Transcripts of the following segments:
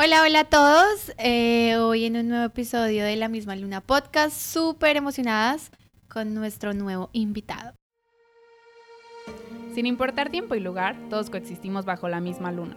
Hola, hola a todos. Eh, hoy en un nuevo episodio de La misma Luna Podcast, súper emocionadas con nuestro nuevo invitado. Sin importar tiempo y lugar, todos coexistimos bajo la misma luna.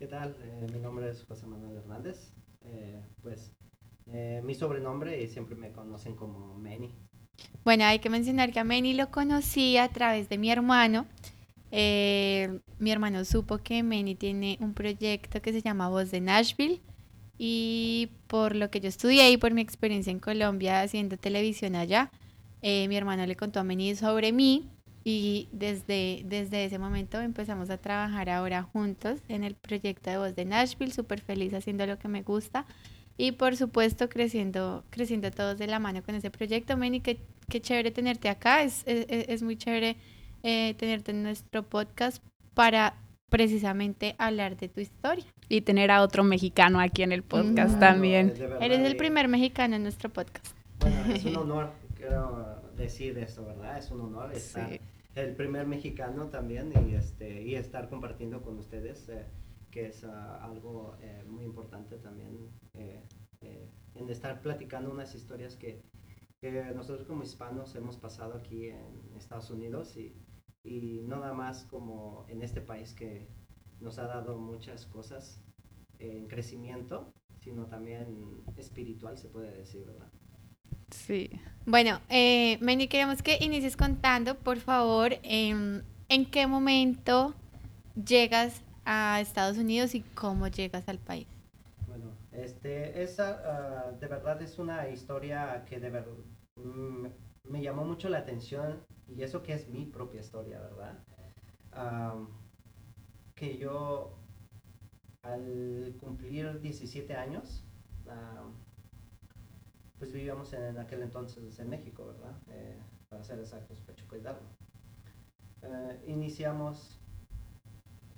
¿Qué tal? Eh, mi nombre es José Manuel Hernández. Eh, pues eh, mi sobrenombre y siempre me conocen como Manny. Bueno, hay que mencionar que a Manny lo conocí a través de mi hermano. mi hermano supo que Manny tiene un proyecto que se llama Voz de Nashville y por lo que yo estudié y por mi experiencia en Colombia haciendo televisión allá, mi hermano le contó a Manny sobre mí y desde, desde ese momento empezamos a trabajar ahora juntos en el proyecto de voz de Nashville, súper feliz haciendo lo que me gusta y por supuesto creciendo, creciendo todos de la mano con ese proyecto. Meni, qué, qué chévere tenerte acá, es, es, es muy chévere eh, tenerte en nuestro podcast para precisamente hablar de tu historia. Y tener a otro mexicano aquí en el podcast también. Eres el primer mexicano en nuestro podcast. Bueno, es un honor, quiero decir esto, ¿verdad? Es un honor estar el primer mexicano también y, este, y estar compartiendo con ustedes, eh, que es ah, algo eh, muy importante también, eh, en estar platicando unas historias que, que, nosotros como hispanos hemos pasado aquí en Estados Unidos y, y no nada más como en este país que nos ha dado muchas cosas en crecimiento, sino también espiritual, se puede decir, ¿verdad? Sí. Bueno, eh, Manny, queremos que inicies contando, por favor, em, en qué momento llegas a Estados Unidos y cómo llegas al país. Bueno, este, esa ah, de verdad es una historia que de verdad mm, me llamó mucho la atención y eso que es mi propia historia, ¿verdad? que yo al cumplir 17 años, pues vivíamos en, aquel entonces en México, ¿verdad? Eh, para ser exactos, Pachuca. Eh, iniciamos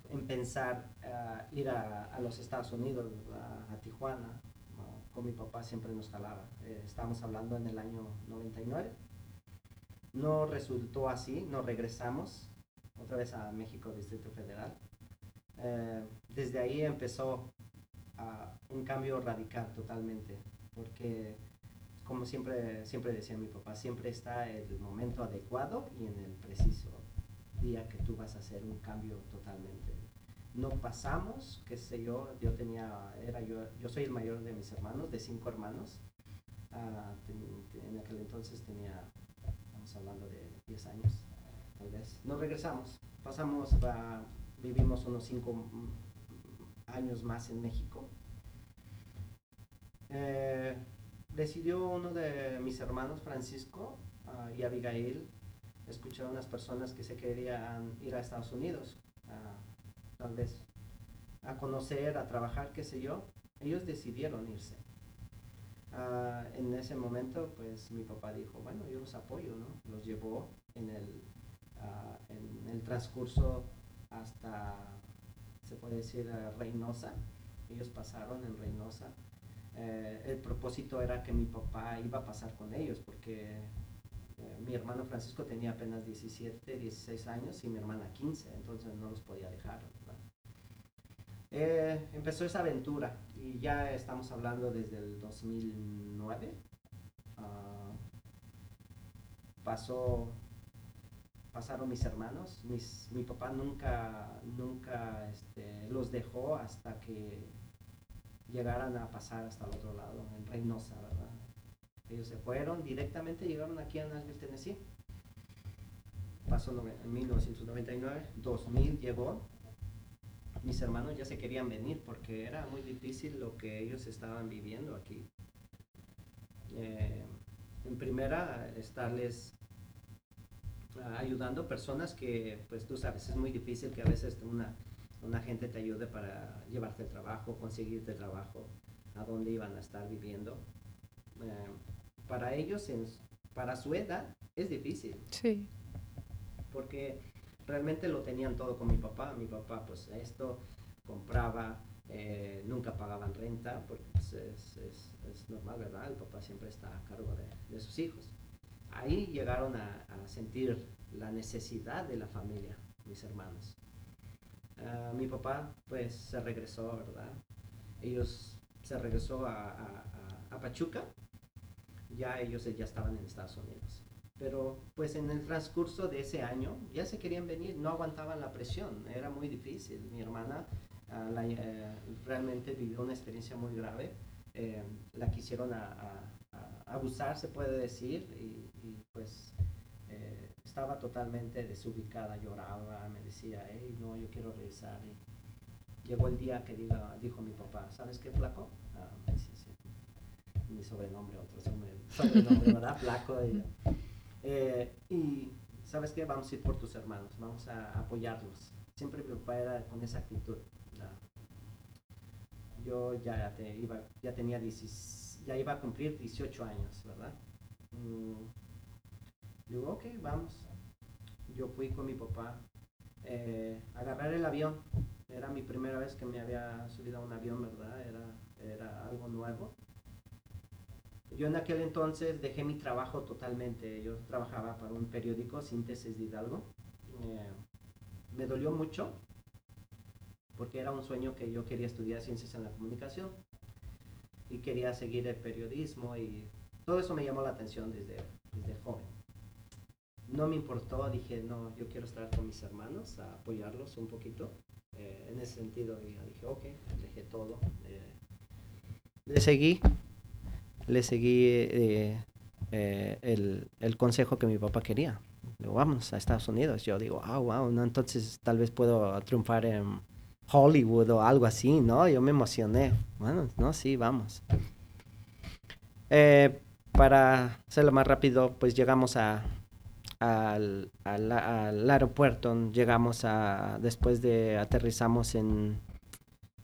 en pensar uh, ir a, los Estados Unidos, a, Tijuana. con mi papá siempre nos jalaba. Eh, estábamos hablando en el año 99. No resultó así, nos regresamos otra vez a México, Distrito Federal. desde ahí empezó un cambio radical totalmente, porque como siempre, siempre decía mi papá, siempre está el momento adecuado y en el preciso día que tú vas a hacer un cambio totalmente. No pasamos, qué sé yo, yo tenía, era yo, yo soy el mayor de mis hermanos, de cinco hermanos. Ah, en aquel entonces tenía, estamos hablando de 10 años, tal vez. Nos regresamos, pasamos, vivimos unos cinco años más en México. Eh, decidió uno de mis hermanos, Francisco ah, y Abigail, escuchar a unas personas que se querían ir a Estados Unidos, tal vez a conocer, a trabajar, qué sé yo. Ellos decidieron irse. Ah, en ese momento, pues mi papá dijo, bueno, yo los apoyo, ¿no? Los llevó en el, en el transcurso hasta, se puede decir, Reynosa. Ellos pasaron en Reynosa eh, el propósito era que mi papá iba a pasar con ellos porque eh, mi hermano Francisco tenía apenas 17, 16 años y mi hermana 15, entonces no los podía dejar. Eh, empezó esa aventura y ya estamos hablando desde el 2009. Ah, pasó, pasaron mis hermanos, mis, mi papá nunca, nunca este, los dejó hasta que llegaran a pasar hasta el otro lado, en Reynosa, ¿verdad? Ellos se fueron, directamente llegaron aquí a Nashville, Tennessee. Pasó en 1999, 2000 llegó. Mis hermanos ya se querían venir porque era muy difícil lo que ellos estaban viviendo aquí. Eh, en primera, estarles ah, ayudando personas que, pues tú sabes, es muy difícil que a veces una una gente te ayude para llevarte el trabajo, conseguirte trabajo. a dónde iban a estar viviendo. Eh, para ellos, en, para su edad, es difícil. Sí. Porque realmente lo tenían todo con mi papá. Mi papá, pues esto, compraba, eh, nunca pagaban renta, porque pues, es, es, es, normal, ¿verdad? El papá siempre está a cargo de, de sus hijos. Ahí llegaron a, a, sentir la necesidad de la familia, mis hermanos. Uh, mi papá, pues, se regresó, ¿verdad? Ellos se regresó a, a, a Pachuca, ya ellos ya estaban en Estados Unidos pero pues en el transcurso de ese año ya se querían venir, no aguantaban la presión, era muy difícil. Mi hermana uh, la, uh, realmente vivió una experiencia muy grave, eh, la quisieron a, abusar, se puede decir, y, pues eh, estaba totalmente desubicada, lloraba, me decía, hey, no, yo quiero regresar. Y llegó el día que diga, dijo mi papá, ¿sabes qué, flaco? Uh, sí, sí. Mi sobrenombre, otro sobrenombre, ¿verdad? Flaco. Y, eh, y sabes qué, vamos a ir por tus hermanos, vamos a apoyarlos. Siempre mi papá era con esa actitud. Yo ya, te iba, ya tenía 10, ya iba a cumplir 18 años, ¿verdad? Mm. Digo, ok, vamos. Yo fui con mi papá eh, a agarrar el avión. Era mi primera vez que me había subido a un avión, ¿verdad? Era, era algo nuevo. Yo en aquel entonces dejé mi trabajo totalmente. Yo trabajaba para un periódico, Síntesis de Hidalgo. Eh, me dolió mucho porque era un sueño que yo quería estudiar ciencias en la comunicación y quería seguir el periodismo y todo eso me llamó la atención desde. No me importó, dije, no, yo quiero estar con mis hermanos, a apoyarlos un poquito. Eh, en ese sentido, dije, ok, dejé todo. Eh, le seguí le seguí eh, el, el, consejo que mi papá quería. Digo, vamos a Estados Unidos. Yo digo, ah, wow, no, entonces tal vez puedo triunfar en Hollywood o algo así, ¿no? Yo me emocioné. Bueno, no, sí, vamos. Para hacerlo más rápido, pues llegamos a, al, al, al, aeropuerto, llegamos a, después de aterrizamos en,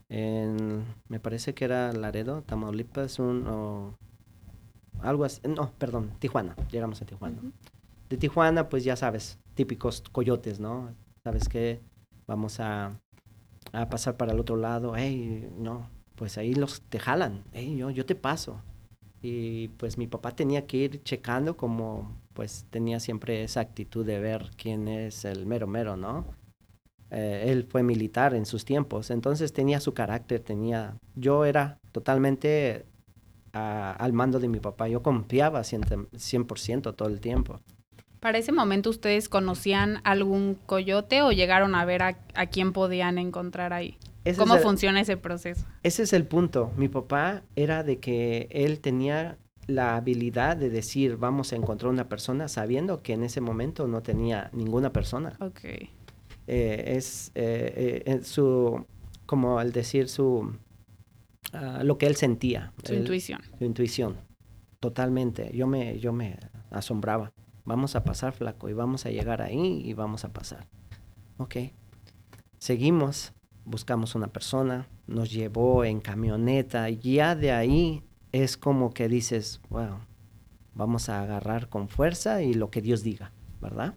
en me parece que era Laredo, Tamaulipas, un, o, algo así, no, perdón, Tijuana, llegamos a Tijuana. Uh -huh. De Tijuana, pues ya sabes, típicos coyotes, ¿no? Sabes que vamos a, a, pasar para el otro lado, hey, no, pues ahí los te jalan, hey, yo, yo te paso. Y pues mi papá tenía que ir checando como, pues tenía siempre esa actitud de ver quién es el mero mero, ¿no? Eh, él fue militar en sus tiempos, entonces tenía su carácter, tenía, yo era totalmente a, al mando de mi papá. Yo confiaba 100%, 100 todo el tiempo. ¿Para ese momento ustedes conocían algún coyote o llegaron a ver a, a quién podían encontrar ahí? Ese ¿Cómo el, funciona ese proceso? Ese es el punto. Mi papá era de que él tenía la habilidad de decir vamos a encontrar una persona sabiendo que en ese momento no tenía ninguna persona. Ok. Eh, es eh, eh, su, como al decir su, Uh, lo que él sentía. Su él, intuición. Su intuición, totalmente. Yo me, yo me asombraba. Vamos a pasar, flaco, y vamos a llegar ahí y vamos a pasar. Ok. Seguimos, buscamos una persona, nos llevó en camioneta, y ya de ahí es como que dices, wow, vamos a agarrar con fuerza y lo que Dios diga, ¿verdad?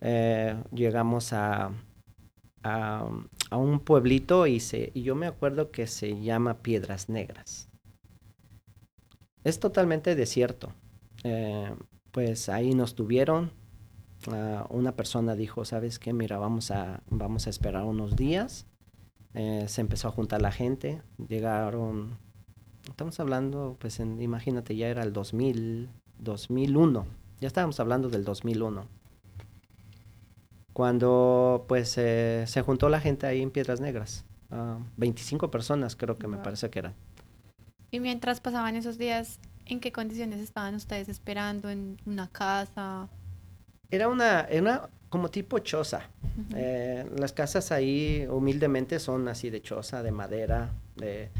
Eh, llegamos a, a, un pueblito y, se, y yo me acuerdo que se llama Piedras Negras. Es totalmente desierto. Eh, pues ahí nos tuvieron. Uh, una persona dijo, ¿sabes qué? Mira, vamos a, vamos a esperar unos días. Eh, se empezó a juntar la gente. Llegaron, estamos hablando, pues en, imagínate, ya era el 2000, 2001. Ya estábamos hablando del 2001 cuando pues eh, se juntó la gente ahí en Piedras Negras. Uh, 25 personas creo que wow. me parece que eran. Y mientras pasaban esos días, ¿en qué condiciones estaban ustedes esperando? ¿En una casa? Era una, era una como tipo choza. Uh -huh. eh, las casas ahí humildemente son así de choza, de madera, de...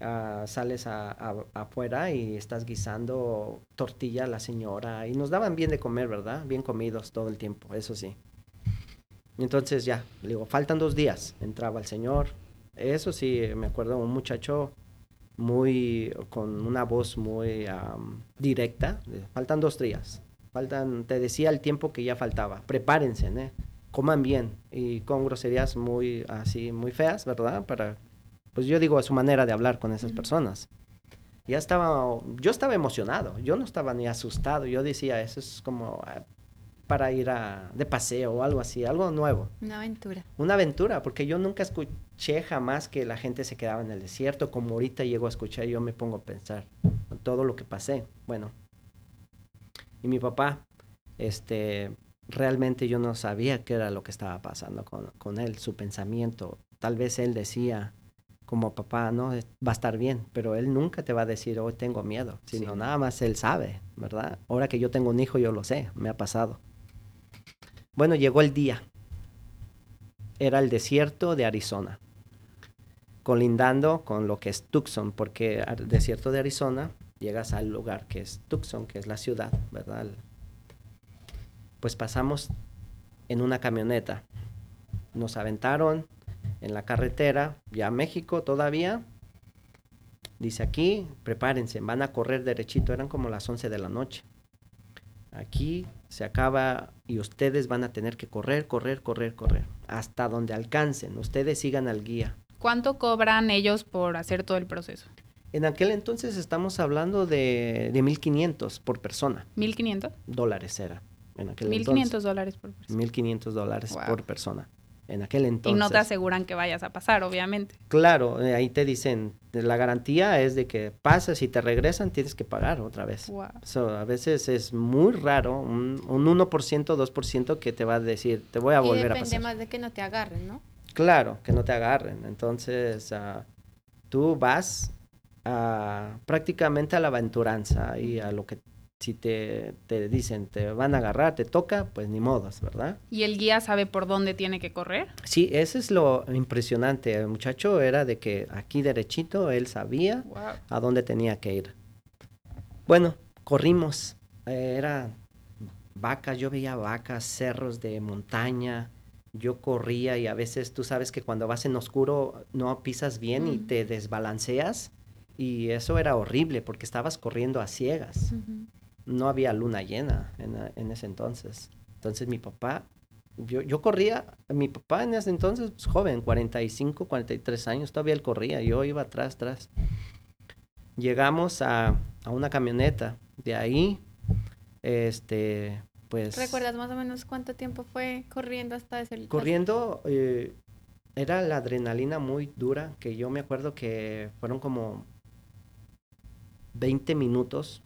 Uh, sales a, a, afuera y estás guisando tortilla a la señora y nos daban bien de comer, ¿verdad? Bien comidos todo el tiempo, eso sí. Entonces ya, le digo, faltan dos días. Entraba el señor. Eso sí, me acuerdo, un muchacho muy, con una voz muy directa. Faltan dos días. Faltan, te decía el tiempo que ya faltaba. Prepárense, ¿eh? coman bien y con groserías muy así, muy feas, ¿verdad? Para, pues yo digo, a su manera de hablar con esas personas. Ya estaba, yo estaba emocionado, yo no estaba ni asustado, yo decía, eso es como ah, para ir a, de paseo o algo así, algo nuevo. Una aventura. Una aventura, porque yo nunca escuché jamás que la gente se quedaba en el desierto, como ahorita llego a escuchar, yo me pongo a pensar todo lo que pasé. Bueno, y mi papá, este, realmente yo no sabía qué era lo que estaba pasando con, con él, su pensamiento. Tal vez él decía, como papá, no, va a estar bien, pero él nunca te va a decir, hoy tengo miedo, sino nada más él sabe, ¿verdad? Ahora que yo tengo un hijo, yo lo sé, me ha pasado. Bueno, llegó el día. Era el desierto de Arizona, colindando con lo que es Tucson, porque al desierto de Arizona llegas al lugar que es Tucson, que es la ciudad, ¿verdad? Pues pasamos en una camioneta. Nos aventaron en la carretera, ya a México todavía. Dice aquí, prepárense, van a correr derechito, eran como las 11 de la noche. Aquí se acaba y ustedes van a tener que correr, correr, correr, correr, hasta donde alcancen. Ustedes sigan al guía. ¿Cuánto cobran ellos por hacer todo el proceso? En aquel entonces estamos hablando de, de 1.500 por persona. ¿1.500? Dólares era. En aquel 1.500 dólares por persona. 1.500 dólares por persona. En aquel entonces. Y no te aseguran que vayas a pasar, obviamente. Claro, eh, ahí te dicen, la garantía es de que pasas y te regresan, tienes que pagar otra vez. Wow. a veces es muy raro, un, un 1%, 2% que te va a decir, te voy a volver a pasar. depende más de que no te agarren, ¿no? Claro, que no te agarren. Entonces, uh, tú vas a, prácticamente a la aventuranza y a lo que si te, te, dicen te van a agarrar, te toca, pues ni modos, ¿verdad? ¿Y el guía sabe por dónde tiene que correr? Sí, eso es lo impresionante. El muchacho era de que aquí derechito él sabía a dónde tenía que ir. Bueno, corrimos. Eh, era vacas, yo veía vacas, cerros de montaña. Yo corría y a veces tú sabes que cuando vas en oscuro no pisas bien y te desbalanceas. Y eso era horrible porque estabas corriendo a ciegas no había luna llena en, ese entonces. Entonces mi papá, yo, yo corría, mi papá en ese entonces, pues, joven, 45, 43 años, todavía él corría, yo iba atrás, atrás. Llegamos a, una camioneta, de ahí, este, pues... ¿Recuerdas más o menos cuánto tiempo fue corriendo hasta ese... Corriendo, eh, era la adrenalina muy dura, que yo me acuerdo que fueron como 20 minutos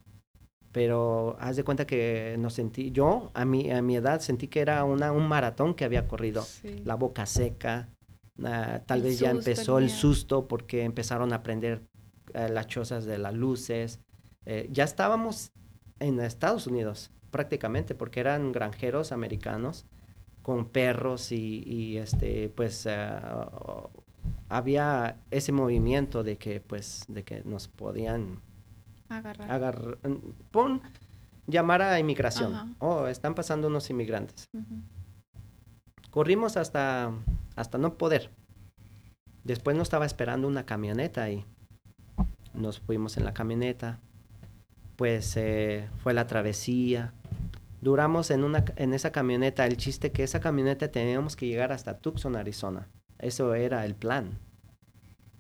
pero haz de cuenta que nos sentí, yo a mi, a mi edad sentí que era una, un maratón que había corrido, la boca seca, ah, tal vez ya empezó el, susto porque empezaron a prender eh, las chozas de las luces, eh, ya estábamos en Estados Unidos prácticamente porque eran granjeros americanos con perros y, este pues ah, había ese movimiento de que pues de que nos podían Agarrar. pon llamar a inmigración. Oh, están pasando unos inmigrantes. Corrimos hasta, hasta no poder. Después nos estaba esperando una camioneta ahí. Nos fuimos en la camioneta. Pues eh, fue la travesía. Duramos en, una, en esa camioneta. El chiste que esa camioneta teníamos que llegar hasta Tucson, Arizona. Eso era el plan.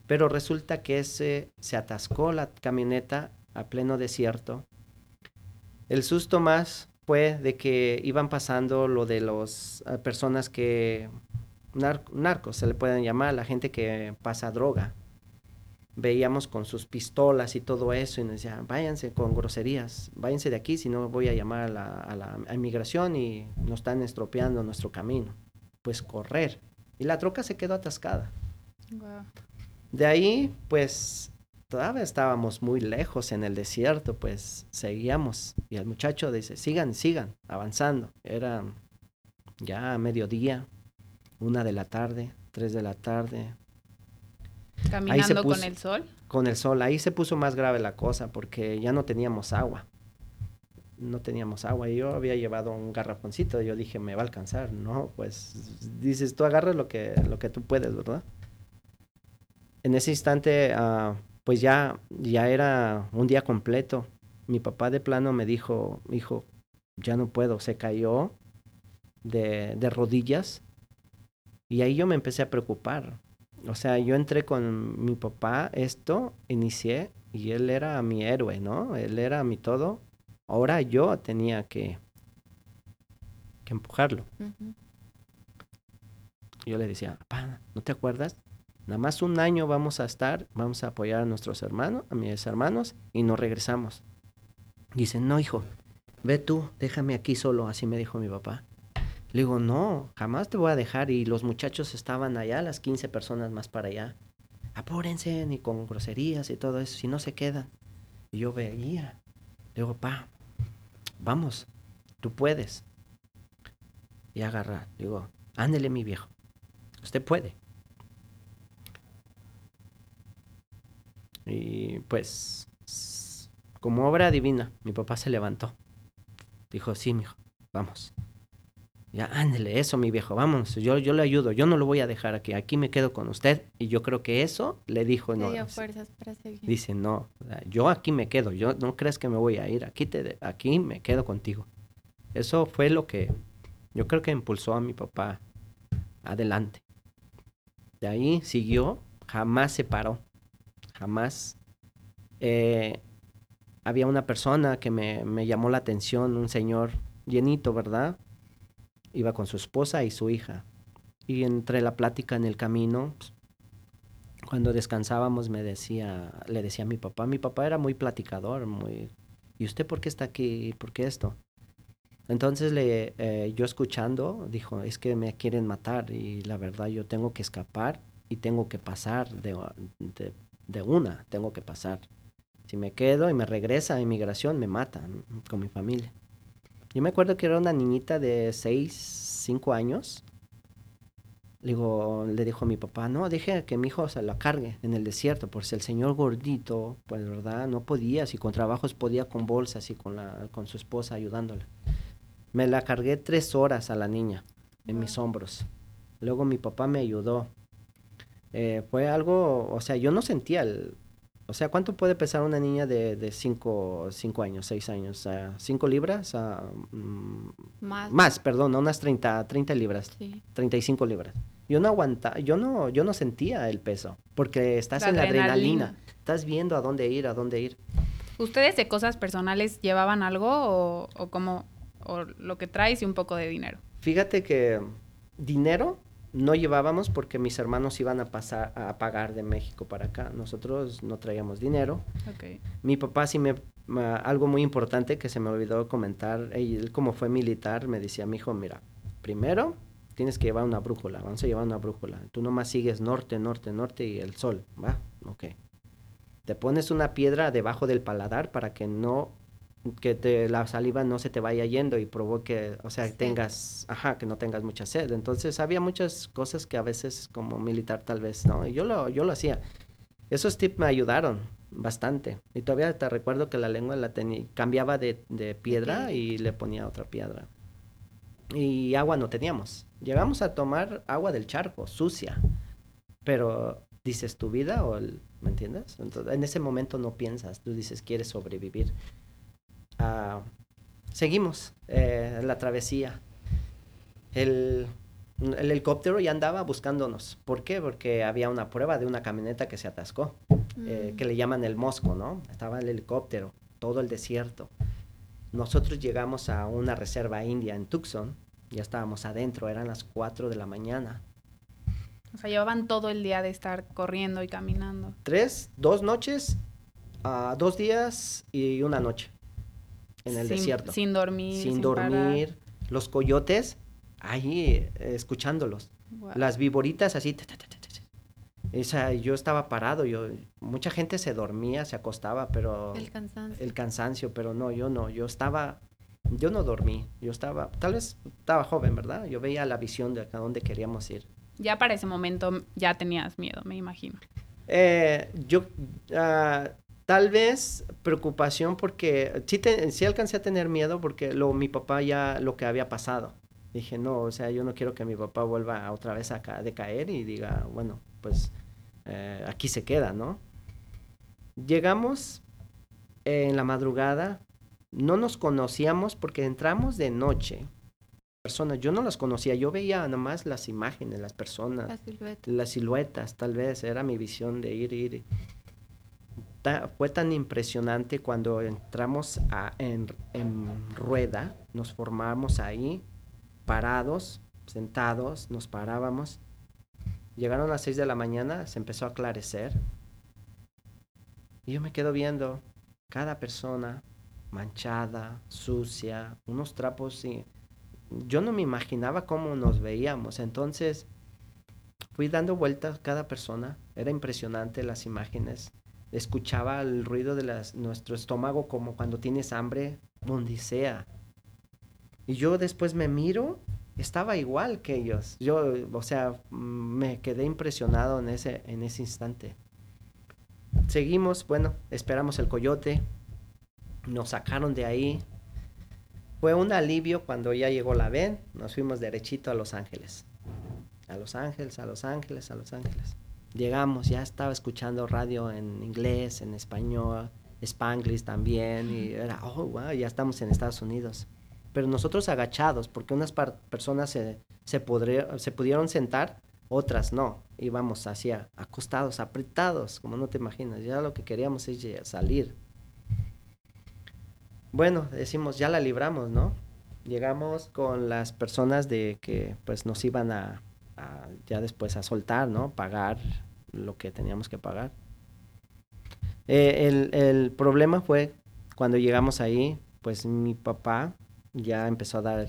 Pero resulta que ese, se atascó la camioneta a pleno desierto. El susto más fue de que iban pasando lo de las eh, personas que, narcos se le pueden llamar, la gente que pasa droga. Veíamos con sus pistolas y todo eso y nos decían, váyanse con groserías, váyanse de aquí, si no voy a llamar a la, inmigración y nos están estropeando nuestro camino. Pues correr. Y la troca se quedó atascada. De ahí, pues todavía estábamos muy lejos en el desierto, pues seguíamos. Y el muchacho dice, sigan, sigan, avanzando. Era ya mediodía, una de la tarde, tres de la tarde. ¿Caminando con el sol? Con el sol, ahí se puso más grave la cosa porque ya no teníamos agua. No teníamos agua. Y yo había llevado un garrafoncito. Yo dije, me va a alcanzar. No, pues dices, tú agarras lo que, lo que tú puedes, ¿verdad? En ese instante... Uh, pues ya, ya era un día completo. Mi papá de plano me dijo, hijo, ya no puedo, se cayó de, de rodillas. Y ahí yo me empecé a preocupar. O sea, yo entré con mi papá, esto, inicié, y él era mi héroe, ¿no? Él era mi todo. Ahora yo tenía que, que empujarlo. Yo le decía, papá, ¿no te acuerdas? Nada más un año vamos a estar, vamos a apoyar a nuestros hermanos, a mis hermanos, y nos regresamos. Dice, no, hijo, ve tú, déjame aquí solo, así me dijo mi papá. Le digo, no, jamás te voy a dejar. Y los muchachos estaban allá, las 15 personas más para allá. Apúrense, ni con groserías y todo eso, si no se quedan. Y yo veía. Le digo, pa, vamos, tú puedes. Y agarra, digo, ándele mi viejo, usted puede. Y pues, como obra divina, mi papá se levantó. Dijo, sí, mijo, vamos. Ya, ándele, eso, mi viejo, vamos, yo, yo le ayudo, yo no lo voy a dejar aquí, aquí me quedo con usted. Y yo creo que eso le dijo, no. fuerzas para seguir. Dice, no, yo aquí me quedo, yo no crees que me voy a ir, aquí, te, aquí me quedo contigo. Eso fue lo que yo creo que impulsó a mi papá adelante. De ahí siguió, jamás se paró jamás. Eh, había una persona que me, llamó la atención, un señor llenito, ¿verdad? Iba con su esposa y su hija. Y entre la plática en el camino, cuando descansábamos me decía, le decía a mi papá, mi papá era muy platicador, muy, ¿y usted por qué está aquí? ¿Por qué esto? Entonces le, eh, yo escuchando, dijo, es que me quieren matar y la verdad yo tengo que escapar y tengo que pasar de, de una tengo que pasar. Si me quedo y me regresa a inmigración, me matan con mi familia. Yo me acuerdo que era una niñita de 6, 5 años. Le, digo, le dijo a mi papá, no, deje que mi hijo se la cargue en el desierto, por si el señor gordito, pues verdad, no podía, si con trabajos podía con bolsas y con, la, con su esposa ayudándole. Me la cargué tres horas a la niña en mis hombros. Luego mi papá me ayudó eh, fue algo, o sea, yo no sentía el... O sea, ¿cuánto puede pesar una niña de 5 cinco, años, 6 años? ¿5 libras? Mm, más. Más, perdón, unas 30, 30 libras. Sí. 35 libras. Yo no aguantaba, yo no, yo no sentía el peso, porque estás en la adrenalina. Estás viendo a dónde ir, a dónde ir. ¿Ustedes de cosas personales llevaban algo o, o como, o lo que traes y un poco de dinero? Fíjate que dinero no llevábamos porque mis hermanos iban a pasar a pagar de México para acá. Nosotros no traíamos dinero. Mi papá sí me algo muy importante que se me olvidó comentar, él como fue militar me decía, "Mi hijo, mira, primero tienes que llevar una brújula, vamos a llevar una brújula. Tú nomás sigues norte, norte, norte y el sol, ¿va? Ok. Te pones una piedra debajo del paladar para que no que te, la saliva no se te vaya yendo y provoque, o sea, tengas, ajá, que no tengas mucha sed. Entonces había muchas cosas que a veces como militar tal vez, ¿no? Y yo lo, yo lo hacía. Esos tips me ayudaron bastante. Y todavía te recuerdo que la lengua la tenía, cambiaba de, de piedra y le ponía otra piedra. Y agua no teníamos. Llegamos a tomar agua del charco, sucia. Pero dices tu vida o el, ¿me entiendes? Entonces, en ese momento no piensas, tú dices quieres sobrevivir. Ah, seguimos eh, la travesía. El, helicóptero ya andaba buscándonos. ¿Por qué? Porque había una prueba de una camioneta que se atascó, eh, mm. que le llaman el Mosco, ¿no? Estaba el helicóptero, todo el desierto. Nosotros llegamos a una reserva india en Tucson, ya estábamos adentro, eran las 4 de la mañana. O sea, llevaban todo el día de estar corriendo y caminando. Tres, dos noches, uh, dos días y una noche en el desierto. Sin dormir. Sin, dormir. Los coyotes, ahí eh, escuchándolos. Las viboritas así. Esa, yo estaba parado, yo, mucha gente se dormía, se acostaba, pero... El cansancio. El cansancio, pero no, yo no, yo estaba, yo no dormí, yo estaba, tal vez estaba joven, ¿verdad? Yo veía la visión de a dónde queríamos ir. Ya para ese momento ya tenías miedo, me imagino. Eh, yo, uh, Tal vez preocupación porque sí, sí alcancé a tener miedo porque lo, mi papá ya lo que había pasado. Dije, no, o sea, yo no quiero que mi papá vuelva otra vez a decaer y diga, bueno, pues eh, aquí se queda, ¿no? llegamos en la madrugada, no nos conocíamos porque entramos de noche. Personas, yo no las conocía, yo veía nomás las imágenes, las personas, las siluetas, tal vez, era mi visión de ir, ir. Fue tan impresionante cuando entramos en, en rueda, nos formamos ahí, parados, sentados, nos parábamos. Llegaron a las 6 de la mañana, se empezó a aclarecer. Y yo me quedo viendo cada persona manchada, sucia, unos trapos. Y yo no me imaginaba cómo nos veíamos. Entonces fui dando vueltas cada persona. Era impresionante las imágenes. Escuchaba el ruido de nuestro estómago como cuando tienes hambre, donde. Y yo después me miro, estaba igual que ellos. Yo, o sea, me quedé impresionado en ese, en ese instante. Seguimos, bueno, esperamos el coyote, nos sacaron de ahí. Fue un alivio cuando ya llegó la VEN, nos fuimos derechito a Los Ángeles. A Los Ángeles, a Los Ángeles, a Los Ángeles. Llegamos, ya estaba escuchando radio en inglés, en español, spanglish también, y era, oh, wow, ya estamos en Estados Unidos. Pero nosotros agachados, porque unas personas se, se pudieron sentar otras no, íbamos hacia acostados, apretados, como no te imaginas, ya lo que queríamos es salir. Bueno, decimos, ya la libramos, ¿no? Llegamos con las personas de que pues nos iban a, ya después a soltar, ¿no? Pagar lo que teníamos que pagar. Eh, el, el problema fue cuando llegamos ahí, pues mi papá ya empezó a dar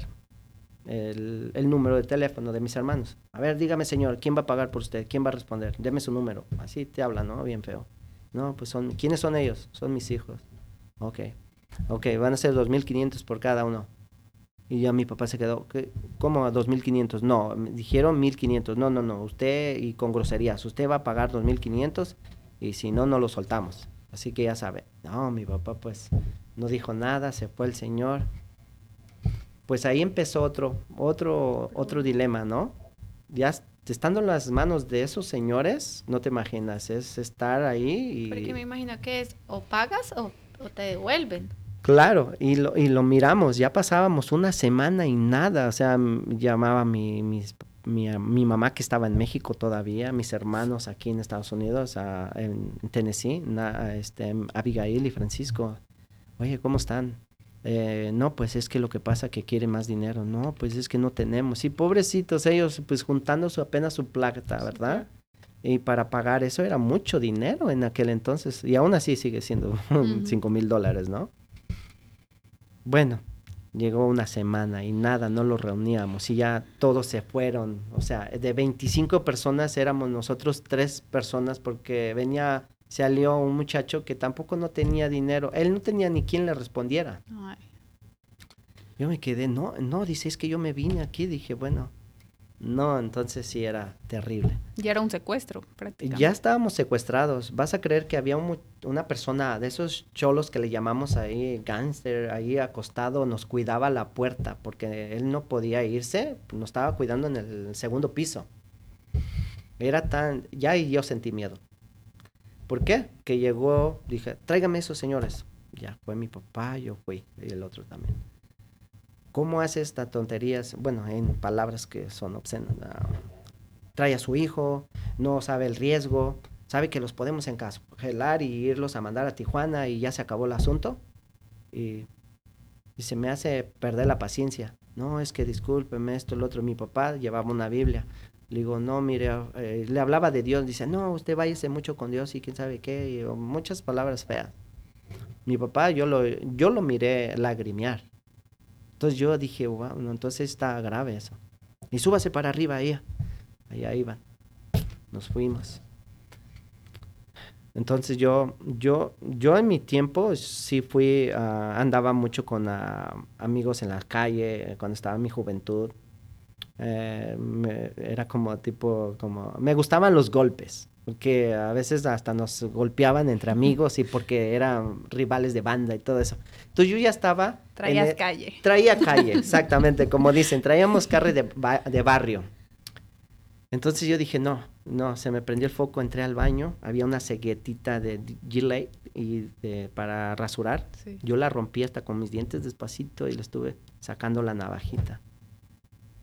el, número de teléfono de mis hermanos. A ver, dígame, señor, ¿quién va a pagar por usted? ¿Quién va a responder? Deme su número. Así te hablan, ¿no? Bien feo. No, pues son, ¿quiénes son ellos? Son mis hijos. Ok. Ok, van a ser 2.500 por cada uno. Y ya mi papá se quedó, ¿cómo 2.500? No, me dijeron 1.500. No, no, no, usted y con groserías, usted va a pagar 2.500 y si no, no lo soltamos. Así que ya sabe. No, mi papá pues no dijo nada, se fue el señor pues ahí empezó otro, otro, otro dilema, ¿no? Ya estando en las manos de esos señores, no te imaginas, es estar ahí y... Porque me imagino que es o pagas o, te devuelven. Claro, y lo, y lo miramos, ya pasábamos una semana y nada, o sea, llamaba mi, mi, mi, mamá que estaba en México todavía, mis hermanos aquí en Estados Unidos, en Tennessee, este, Abigail y Francisco, oye, ¿cómo están? Eh, no, pues es que lo que pasa que quiere más dinero. No, pues es que no tenemos. Y pobrecitos ellos, pues juntando su, apenas su plata, ¿verdad? Y para pagar eso era mucho dinero en aquel entonces. Y aún así sigue siendo cinco mil dólares, ¿no? Bueno, llegó una semana y nada, no lo reuníamos y ya todos se fueron. O sea, de 25 personas éramos nosotros tres personas porque venía salió un muchacho que tampoco no tenía dinero. Él no tenía ni quien le respondiera. Yo me quedé, no, no, dice, es que yo me vine aquí. Dije, bueno, no, entonces sí era terrible. Ya era un secuestro, prácticamente. Ya estábamos secuestrados. Vas a creer que había una persona de esos cholos que le llamamos ahí gangster, ahí acostado, nos cuidaba la puerta porque él no podía irse, nos estaba cuidando en el segundo piso. Era tan, ya y yo sentí miedo. ¿Por qué? Que llegó, dije, tráigame esos señores. Ya fue mi papá, yo fui, y el otro también. ¿Cómo hace estas tonterías? Bueno, en palabras que son obscenas. trae a su hijo, no sabe el riesgo, sabe que los podemos encarcelar y irlos a mandar a Tijuana y ya se acabó el asunto. Y, y se me hace perder la paciencia. No, es que discúlpeme esto, el otro. Mi papá llevaba una Biblia. Le digo, no, mire, eh, le hablaba de Dios, dice, no, usted váyase mucho con Dios y quién sabe qué, y, muchas palabras feas. Mi papá, yo lo, yo lo miré lagrimear. Entonces yo dije, wow, entonces está grave eso. Y súbase para arriba ahí. Allá iban. Nos fuimos. Entonces yo, yo, yo en mi tiempo sí fui, ah, andaba mucho con ah, amigos en la calle, cuando estaba en mi juventud. Eh, era como tipo, como, me gustaban los golpes, porque a veces hasta nos golpeaban entre amigos y porque eran rivales de banda y todo eso. Entonces yo ya estaba... Traías calle. Traía calle, exactamente, como dicen, traíamos carne de, de barrio. Entonces yo dije, no, no, se me prendió el foco, entré al baño, había una ceguetita de Gillette y para rasurar. Yo la rompí hasta con mis dientes despacito y le estuve sacando la navajita.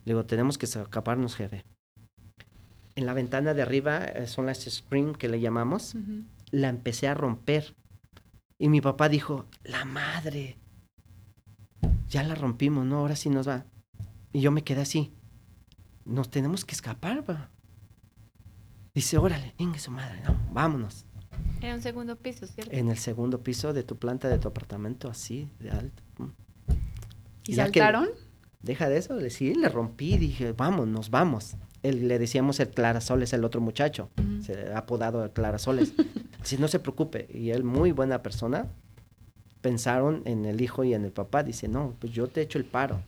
Le digo, tenemos que escaparnos, jefe. En la ventana de arriba, eh, son las screen que le llamamos, la empecé a romper. Y mi papá dijo, la madre, ya la rompimos, ¿no? Ahora sí nos va. Y yo me quedé así nos tenemos que escapar, va. Dice, órale, venga su madre, no, vámonos. En un segundo piso, ¿cierto? En el segundo piso de tu planta, de tu apartamento, así, de alto. ¿Y, saltaron? deja de eso, sí, le rompí, dije, vámonos, vamos. Él, le decíamos el Clarasoles, el otro muchacho, se ha apodado el Clarasoles. Dice, no se preocupe, y él, muy buena persona, pensaron en el hijo y en el papá, dice, no, pues yo te echo el paro.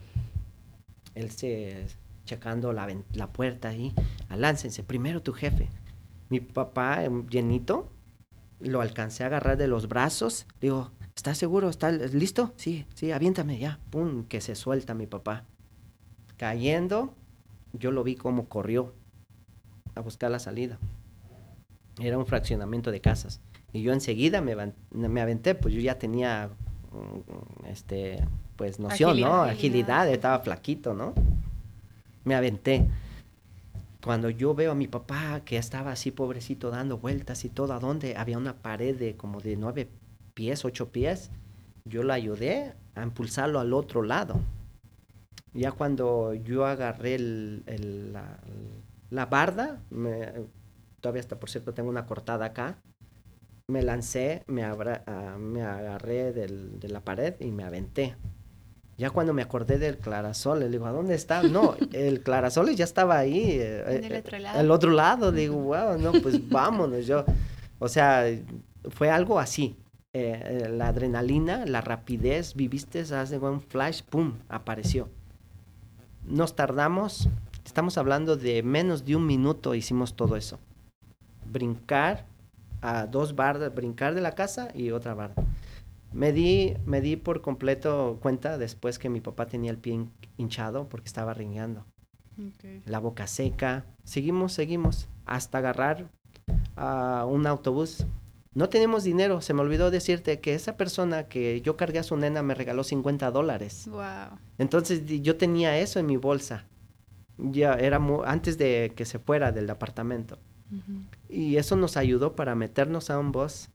Él se checando la, la puerta ahí. Aláncense, primero tu jefe. Mi papá, em, llenito, lo alcancé a agarrar de los brazos. Digo, ¿estás seguro? ¿Estás listo? Sí, sí, aviéntame ya. Pum, que se suelta mi papá. Cayendo, yo lo vi como corrió a buscar la salida. Era un fraccionamiento de casas. Y yo enseguida me, me aventé, pues yo ya tenía, mm, este, pues noción, ¿no? Agilidad, estaba flaquito, ¿no? me aventé. Cuando yo veo a mi papá que estaba así pobrecito dando vueltas y todo, a donde había una pared de como de nueve pies, ocho pies, yo lo ayudé a impulsarlo al otro lado. Ya cuando yo agarré el, la, barda, todavía hasta por cierto tengo una cortada acá, me lancé, me, ah, me agarré de la pared y me aventé. Ya cuando me acordé del clarasol, le digo, ¿a dónde está? No, el clarasol ya estaba ahí. Eh, en el eh, otro lado. El otro lado, digo, wow, no, pues vámonos. Yo, o sea, fue algo así. Eh, la adrenalina, la rapidez, viviste, hace un flash, pum, apareció. Nos tardamos, estamos hablando de menos de un minuto hicimos todo eso. Brincar a dos bardas, brincar de la casa y otra barda. Me di, me di por completo cuenta después que mi papá tenía el pie hinchado porque estaba riñando. La boca seca. Seguimos, seguimos, hasta agarrar a un autobús. No tenemos dinero. Se me olvidó decirte que esa persona que yo cargué a su nena me regaló 50 dólares. Wow. Entonces yo tenía eso en mi bolsa. Ya era antes de que se fuera del apartamento. Y eso nos ayudó para meternos a un bus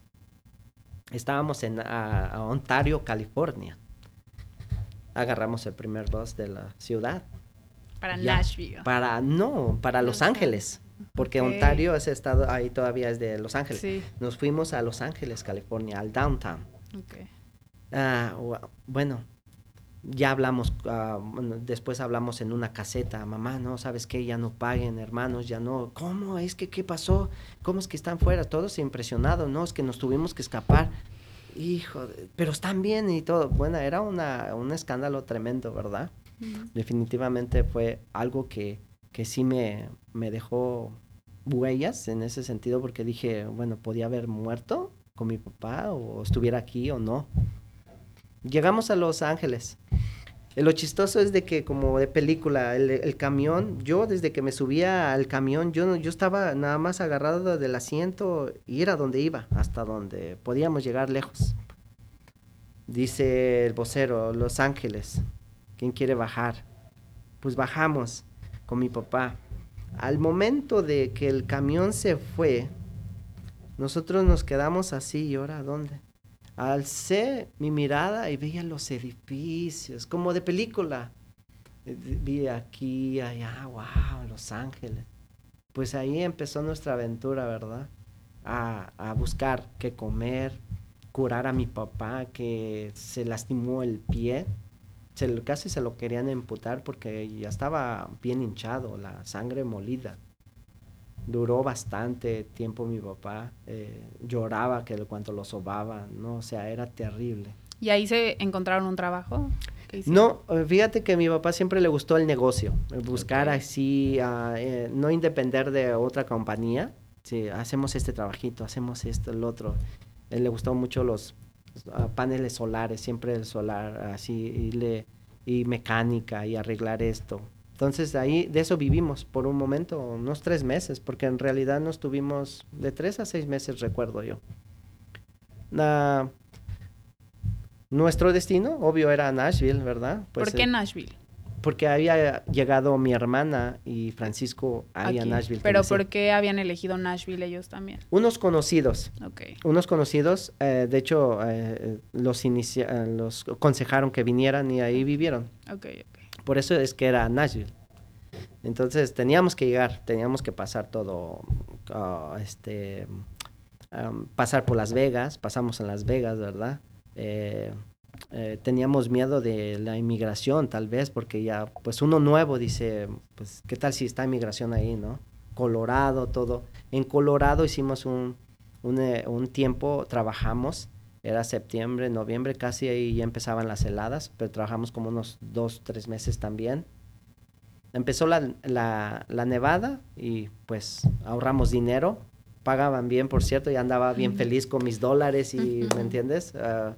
Estábamos en Ontario, California. Agarramos el primer bus de la ciudad. Para Nashville. Para, no, para Los Ángeles. Porque Ontario, ese estado ahí todavía es de Los Ángeles. Nos fuimos a Los Ángeles, California, al downtown. Okay. Ah, bueno, ya hablamos, ah, después hablamos en una caseta, mamá, no, ¿sabes qué? Ya no paguen, hermanos, ya no. ¿Cómo? Es que, ¿qué pasó? ¿Cómo es que están fuera? Todos impresionados, ¿no? Es que nos tuvimos que escapar. Hijo, pero están bien y todo. Bueno, era una, un escándalo tremendo, ¿verdad? Definitivamente fue algo que, que sí me, me dejó huellas en ese sentido porque dije, bueno, podía haber muerto con mi papá o estuviera aquí o no. Llegamos a Los Ángeles. Lo chistoso es de que como de película, el, camión, yo desde que me subía al camión, yo, yo estaba nada más agarrado del asiento y era donde iba, hasta donde podíamos llegar lejos. Dice el vocero, Los Ángeles, ¿quién quiere bajar? Pues bajamos con mi papá. Al momento de que el camión se fue, nosotros nos quedamos así, ¿y ahora dónde? Alcé mi mirada y veía los edificios, como de película. Eh, vi aquí, allá, wow, Los Ángeles. Pues ahí empezó nuestra aventura, ¿verdad? A, a buscar qué comer, curar a mi papá que se lastimó el pie. Se, casi se lo querían emputar porque ya estaba bien hinchado, la sangre molida duró bastante tiempo mi papá. Eh, lloraba que cuando lo sobaba, ¿no? O sea, era terrible. ¿Y ahí se encontraron un trabajo? No, eh, fíjate que a mi papá siempre le gustó el negocio, buscar así, ah, eh, no independer de otra compañía. Sí, hacemos este trabajito, hacemos esto, el otro. Él le gustó mucho los paneles solares, siempre el solar, así, y, le, y mecánica, y arreglar esto. Entonces ahí de eso vivimos por un momento, unos tres meses, porque en realidad nos tuvimos de tres a seis meses, recuerdo yo. nuestro destino, obvio, era Nashville, ¿verdad? ¿Por pues, qué eh, Nashville? Porque había llegado mi hermana y Francisco ahí a Nashville. Pero ¿por qué habían elegido Nashville ellos también? Unos conocidos. Ok. Unos conocidos, eh, de hecho, eh, los, inicia los aconsejaron que vinieran y ahí vivieron. Ok, ok. Por eso es que era Nashville. Entonces teníamos que llegar, teníamos que pasar todo, ah, este, pasar por Las Vegas, pasamos en Las Vegas, ¿verdad? Eh, eh, teníamos miedo de la inmigración, tal vez, porque ya, pues uno nuevo dice, pues, ¿qué tal si está inmigración ahí, no? Colorado, todo. En Colorado hicimos un, un, eh, un tiempo, trabajamos, era septiembre, noviembre, casi ahí ya empezaban las heladas, pero trabajamos como unos dos, tres meses también. Empezó la, la, la nevada y pues ahorramos dinero, pagaban bien, por cierto, y andaba bien feliz con mis dólares y, ¿me entiendes? Uh,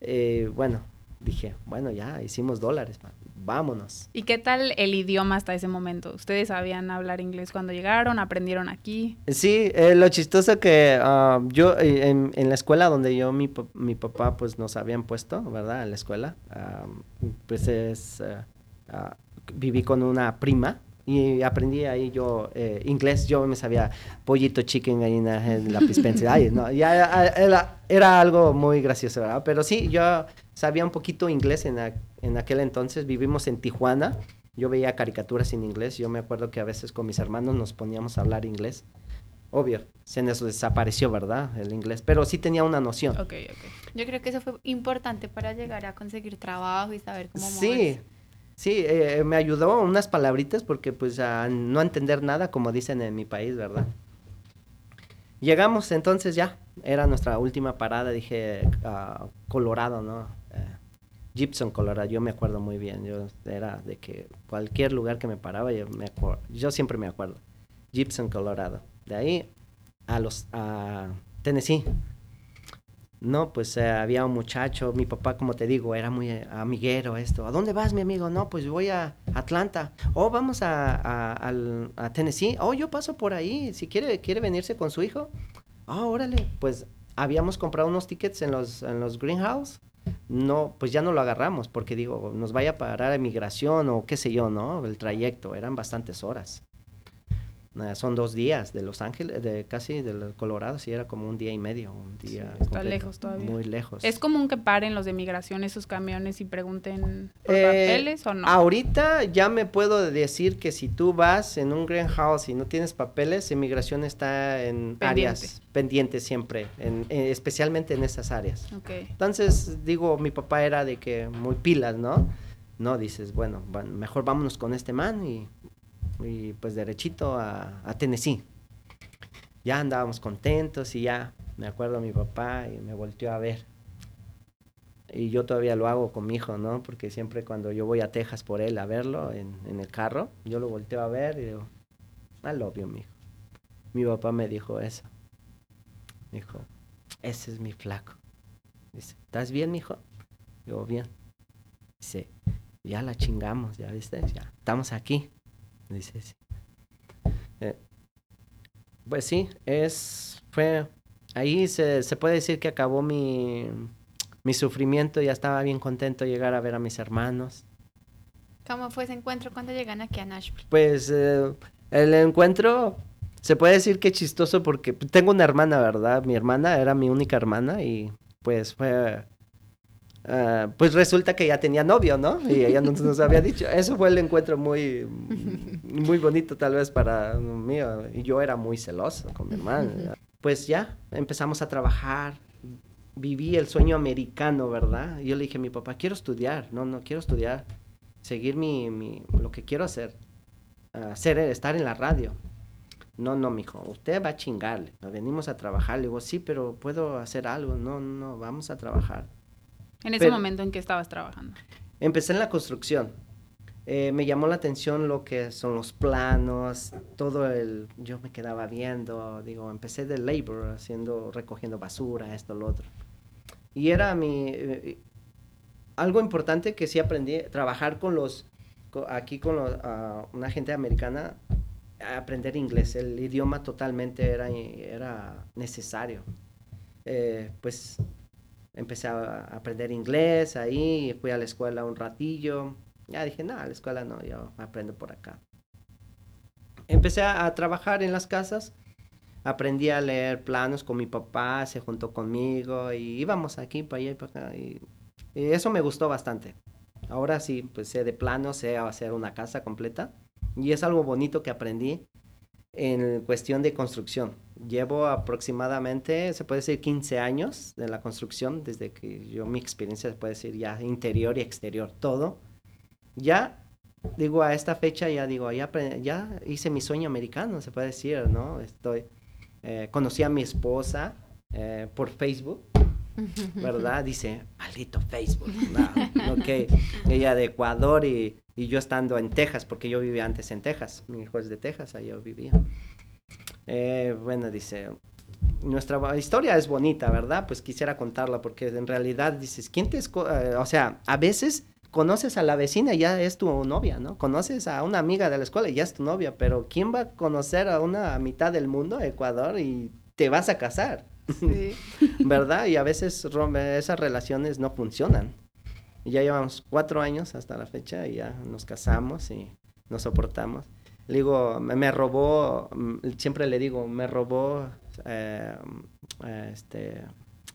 eh, bueno, dije, bueno, ya hicimos dólares, vámonos. ¿Y qué tal el idioma hasta ese momento? ¿Ustedes sabían hablar inglés cuando llegaron? ¿Aprendieron aquí? Sí, eh, lo chistoso que ah, yo eh, en, la escuela donde yo, mi, mi, papá, pues nos habían puesto, ¿verdad? En la escuela, ah, pues es, ah, viví con una prima y aprendí ahí yo eh, inglés, yo me sabía pollito, chicken, gallina, en la Ay, no, ya era, era, algo muy gracioso, ¿verdad? Pero sí, yo sabía un poquito inglés en, en aquel entonces, vivimos en Tijuana, yo veía caricaturas en inglés, yo me acuerdo que a veces con mis hermanos nos poníamos a hablar inglés. Obvio, se nos desapareció, ¿verdad? El inglés, pero sí tenía una noción. Ok, ok. Yo creo que eso fue importante para llegar a conseguir trabajo y saber cómo Sí, Sí, eh, me ayudó unas palabritas porque pues a no entender nada como dicen en mi país, ¿verdad? Llegamos entonces ya, era nuestra última parada, dije Colorado, ¿no? Eh, Gibson, Colorado, yo me acuerdo muy bien, yo era de que cualquier lugar que me paraba, yo, me yo siempre me acuerdo. Gibson, Colorado. De ahí a los a Tennessee, no, pues eh, había un muchacho, mi papá, como te digo, era muy eh, amiguero esto. ¿A dónde vas, mi amigo? No, pues voy a Atlanta. Oh, vamos a, a, Tennessee. Oh, yo paso por ahí. Si quiere, quiere venirse con su hijo. Oh, órale. Pues habíamos comprado unos tickets en los, en los greenhouse. No, pues ya no lo agarramos porque digo, nos vaya a parar a inmigración o qué sé yo, ¿no? El trayecto, eran bastantes horas. Eh, son dos días de Los Ángeles, de casi del Colorado, sí era como un día y medio, un día. está lejos todavía. Muy lejos. ¿Es común que paren los de migración esos camiones y pregunten por eh, papeles o no? Ahorita ya me puedo decir que si tú vas en un greenhouse y no tienes papeles, inmigración está en áreas pendientes siempre, en, eh, especialmente en esas áreas. Okay. Entonces, digo, mi papá era de que muy pilas, ¿no? No, dices, bueno, mejor vámonos con este man y y pues derechito a, Tennessee. Ya andábamos contentos y ya me acuerdo a mi papá y me volteó a ver. Y yo todavía lo hago con mi hijo, ¿no? Porque siempre cuando yo voy a Texas por él a verlo en, en el carro, yo lo volteo a ver y digo, I love you, mi hijo. Mi papá me dijo eso. Dijo, ese es mi flaco. Dice, ¿estás bien, mi hijo? Digo, bien. Dice, ya la chingamos, ya viste, ya estamos aquí. Dice, sí. Eh, pues sí, es, fue, ahí se, se, puede decir que acabó mi, mi sufrimiento, ya estaba bien contento de llegar a ver a mis hermanos. ¿Cómo fue ese encuentro cuando llegan aquí a Nashville? Pues eh, el encuentro se puede decir que chistoso porque tengo una hermana, ¿verdad? Mi hermana era mi única hermana y pues fue Ah, pues resulta que ya tenía novio, ¿no? Y ella no nos había dicho. Eso fue el encuentro muy, muy bonito tal vez para mí. Y yo era muy celoso con mi hermano. Pues ya empezamos a trabajar. Viví el sueño americano, ¿verdad? Yo le dije a mi papá, quiero estudiar. No, no, quiero estudiar. Seguir mi, mi lo que quiero hacer. Hacer, estar en la radio. No, no, mijo, usted va a chingarle. Venimos a trabajar. Le digo, sí, pero puedo hacer algo. No, no, vamos a trabajar. En ese momento en que estabas trabajando. Empecé en la construcción. Eh, me llamó la atención lo que son los planos, todo el... Yo me quedaba viendo, digo, empecé de labor, haciendo, recogiendo basura, esto, lo otro. Y era mi... Eh, algo importante que sí aprendí, trabajar con los, aquí con una gente americana aprender inglés. El idioma totalmente era, era necesario. Eh, pues empecé a aprender inglés ahí, fui a la escuela un ratillo. Ya dije, no, a la escuela no, yo aprendo por acá. Empecé a, trabajar en las casas, aprendí a leer planos con mi papá, se juntó conmigo y íbamos aquí para allá y para acá. Y eso me gustó bastante. Ahora sí, pues sé de planos, sé hacer una casa completa. Y es algo bonito que aprendí en cuestión de construcción. Llevo aproximadamente, se puede decir, 15 años de la construcción, desde que yo mi experiencia se puede decir ya interior y exterior, todo. Ya, digo, a esta fecha ya digo, ya, ya hice mi sueño americano, se puede decir, ¿no? Estoy, eh, conocí a mi esposa eh, por Facebook, ¿verdad? Dice, maldito Facebook, ¿no? ella de Ecuador y y yo estando en Texas, porque yo vivía antes en Texas, mi hijo es de Texas, ahí yo vivía. Eh, bueno, dice, nuestra historia es bonita, ¿verdad? Pues quisiera contarla porque en realidad dices, ¿quién te... Eh, o sea, a veces conoces a la vecina y ya es tu novia, ¿no? Conoces a una amiga de la escuela y ya es tu novia, pero ¿quién va a conocer a una mitad del mundo, Ecuador, y te vas a casar? Sí. ¿Verdad? Y a veces esas relaciones no funcionan. Y ya llevamos cuatro años hasta la fecha y ya nos casamos y nos soportamos. Le digo, me, robó, mm, siempre le digo, me robó eh, eh, este,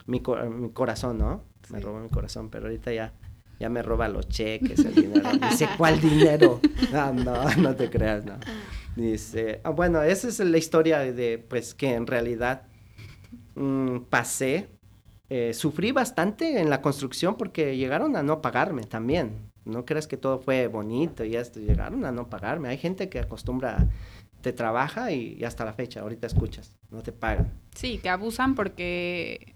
mi, mi, corazón, ¿no? Me robó mi corazón, pero ahorita ya, ya me roba los cheques, el dinero. Dice, ¿cuál dinero? No, no, no te creas, no. Dice, ah, bueno, esa es la historia de, pues, que en realidad mm, pasé eh, sufrí bastante en la construcción porque llegaron a no pagarme también. No creas que todo fue bonito y esto, llegaron a no pagarme. Hay gente que acostumbra, te trabaja y, hasta la fecha, ahorita escuchas, no te pagan. Sí, que abusan porque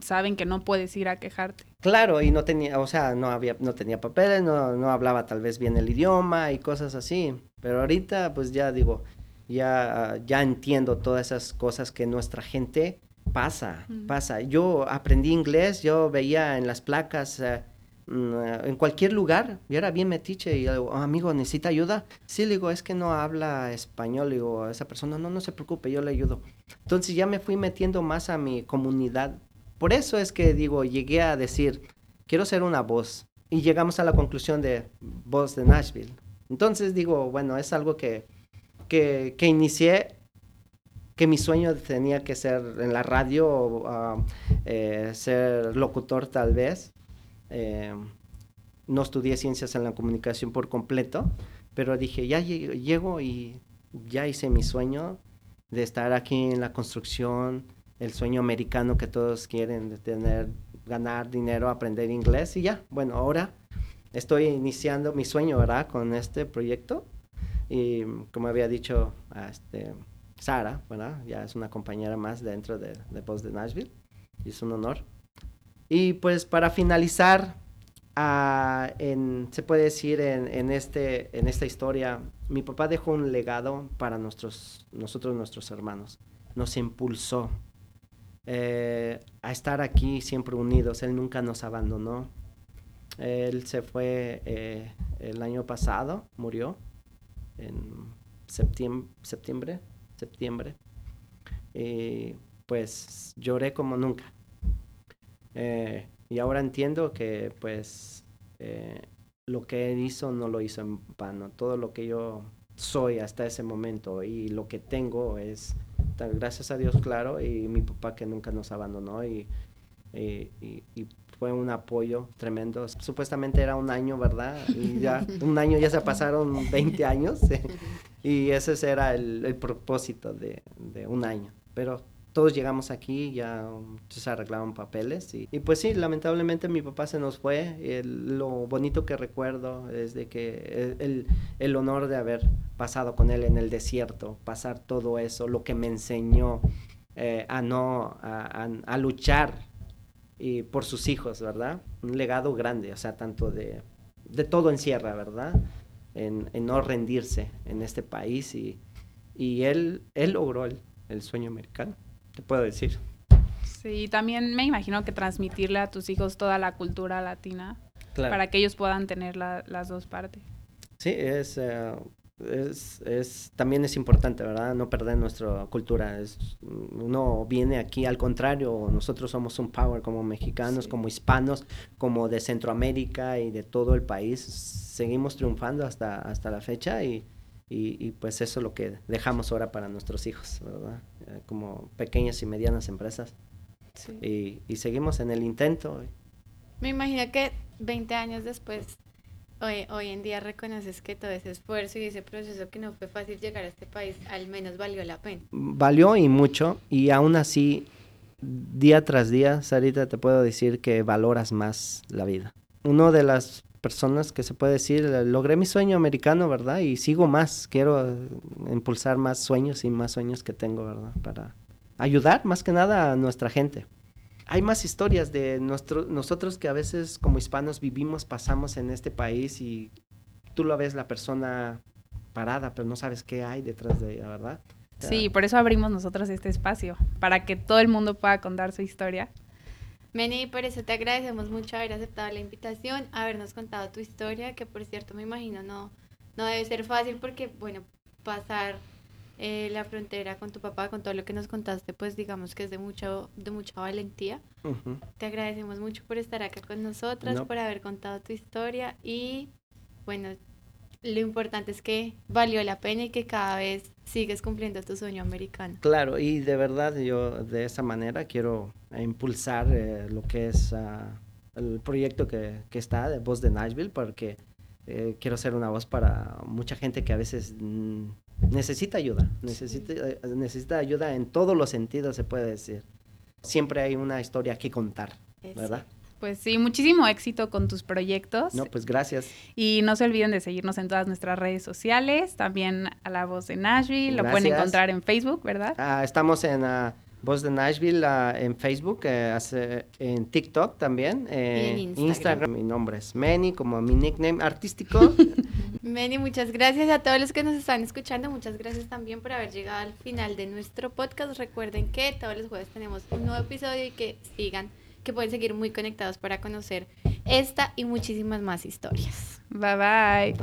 saben que no puedes ir a quejarte. Claro, y no tenía, o sea, no había, no tenía papeles, no, no hablaba tal vez bien el idioma y cosas así. Pero ahorita, pues ya digo, ya, ya entiendo todas esas cosas que nuestra gente Pasa, pasa. Yo aprendí inglés, yo veía en las placas, eh, mm, en cualquier lugar, yo era bien metiche y yo, oh, amigo, ¿necesita ayuda? Sí, le digo, es que no habla español, le digo a esa persona, no, no se preocupe, yo le ayudo. Entonces ya me fui metiendo más a mi comunidad. Por eso es que digo, llegué a decir, quiero ser una voz. Y llegamos a la conclusión de voz de Nashville. Entonces digo, bueno, es algo que, que, que inicié que mi sueño tenía que ser en la radio, uh, eh, ser locutor tal vez. Eh, no estudié ciencias en la comunicación por completo, pero dije, ya llego y ya hice mi sueño de estar aquí en la construcción, el sueño americano que todos quieren, de tener, ganar dinero, aprender inglés y ya, bueno, ahora estoy iniciando mi sueño, ¿verdad? Con este proyecto y como había dicho, este Sara, ¿verdad? Ya es una compañera más dentro de, de Voz de Nashville. Y es un honor. Y pues para finalizar, ah, se puede decir en, este, en esta historia, mi papá dejó un legado para nuestros, nosotros, nuestros hermanos. Nos impulsó eh, a estar aquí siempre unidos. Él nunca nos abandonó. Él se fue eh, el año pasado, murió en septiembre septiembre, y pues lloré como nunca. Eh, y ahora entiendo que pues eh, lo que él hizo no lo hizo en vano. Todo lo que yo soy hasta ese momento y lo que tengo es gracias a Dios, claro, y mi papá que nunca nos abandonó y, y, fue un apoyo tremendo. Supuestamente era un año, ¿verdad? Y ya un año ya se pasaron 20 años. Y ese era el, propósito de, un año. Pero todos llegamos aquí, ya se arreglaban papeles y, pues sí, lamentablemente mi papá se nos fue. lo bonito que recuerdo es de que el, honor de haber pasado con él en el desierto, pasar todo eso, lo que me enseñó eh, a no, a, luchar y por sus hijos, ¿verdad? Un legado grande, o sea, tanto de, de todo encierra, ¿verdad? En, no rendirse en este país y, y él, él logró el, sueño americano, te puedo decir. Sí, también me imagino que transmitirle a tus hijos toda la cultura latina para que ellos puedan tener las dos partes. Sí, es, eh, es, es, también es importante, ¿verdad? No perder nuestra cultura. Es, uno viene aquí, al contrario, nosotros somos un power como mexicanos, como hispanos, como de Centroamérica y de todo el país. Seguimos triunfando hasta, hasta la fecha y, y, pues eso es lo que dejamos ahora para nuestros hijos, ¿verdad? Eh, como pequeñas y medianas empresas. Y, y seguimos en el intento. Me imagino que 20 años después Hoy, hoy en día reconoces que todo ese esfuerzo y ese proceso que no fue fácil llegar a este país, al menos valió la pena. Valió y mucho, y aún así, día tras día, Sarita, te puedo decir que valoras más la vida. Una de las personas que se puede decir, logré mi sueño americano, ¿verdad? Y sigo más, quiero impulsar más sueños y más sueños que tengo, ¿verdad? Para ayudar más que nada a nuestra gente hay más historias de nuestro, nosotros que a veces como hispanos vivimos, pasamos en este país y tú lo ves la persona parada, pero no sabes qué hay detrás de ella, ¿verdad? Sí, por eso abrimos nosotros este espacio, para que todo el mundo pueda contar su historia. Meni, por eso te agradecemos mucho haber aceptado la invitación, habernos contado tu historia, que por cierto me imagino no, no debe ser fácil porque, bueno, pasar eh, la frontera con tu papá, con todo lo que nos contaste, pues digamos que es de, mucho, de mucha valentía. Te agradecemos mucho por estar acá con nosotras, por haber contado tu historia y bueno, lo importante es que valió la pena y que cada vez sigues cumpliendo tu sueño americano. Claro, y de verdad yo de esa manera quiero impulsar eh, lo que es ah, el proyecto que, que, está de Voz de Nashville porque eh, quiero ser una voz para mucha gente que a veces... Mm, necesita ayuda, necesita, eh, necesita ayuda en todos los sentidos, se puede decir. Siempre hay una historia que contar, ¿verdad? Pues sí, muchísimo éxito con tus proyectos. No, pues gracias. Y no se olviden de seguirnos en todas nuestras redes sociales, también a La Voz de Nashville, lo pueden encontrar en Facebook, ¿verdad? Ah, estamos en... Uh, Voz de Nashville en Facebook, eh, en TikTok también, en Instagram. Instagram. Mi nombre es Manny, como mi nickname artístico. Meni, muchas gracias a todos los que nos están escuchando. Muchas gracias también por haber llegado al final de nuestro podcast. Recuerden que todos los jueves tenemos un nuevo episodio y que sigan, que pueden seguir muy conectados para conocer esta y muchísimas más historias. Bye bye.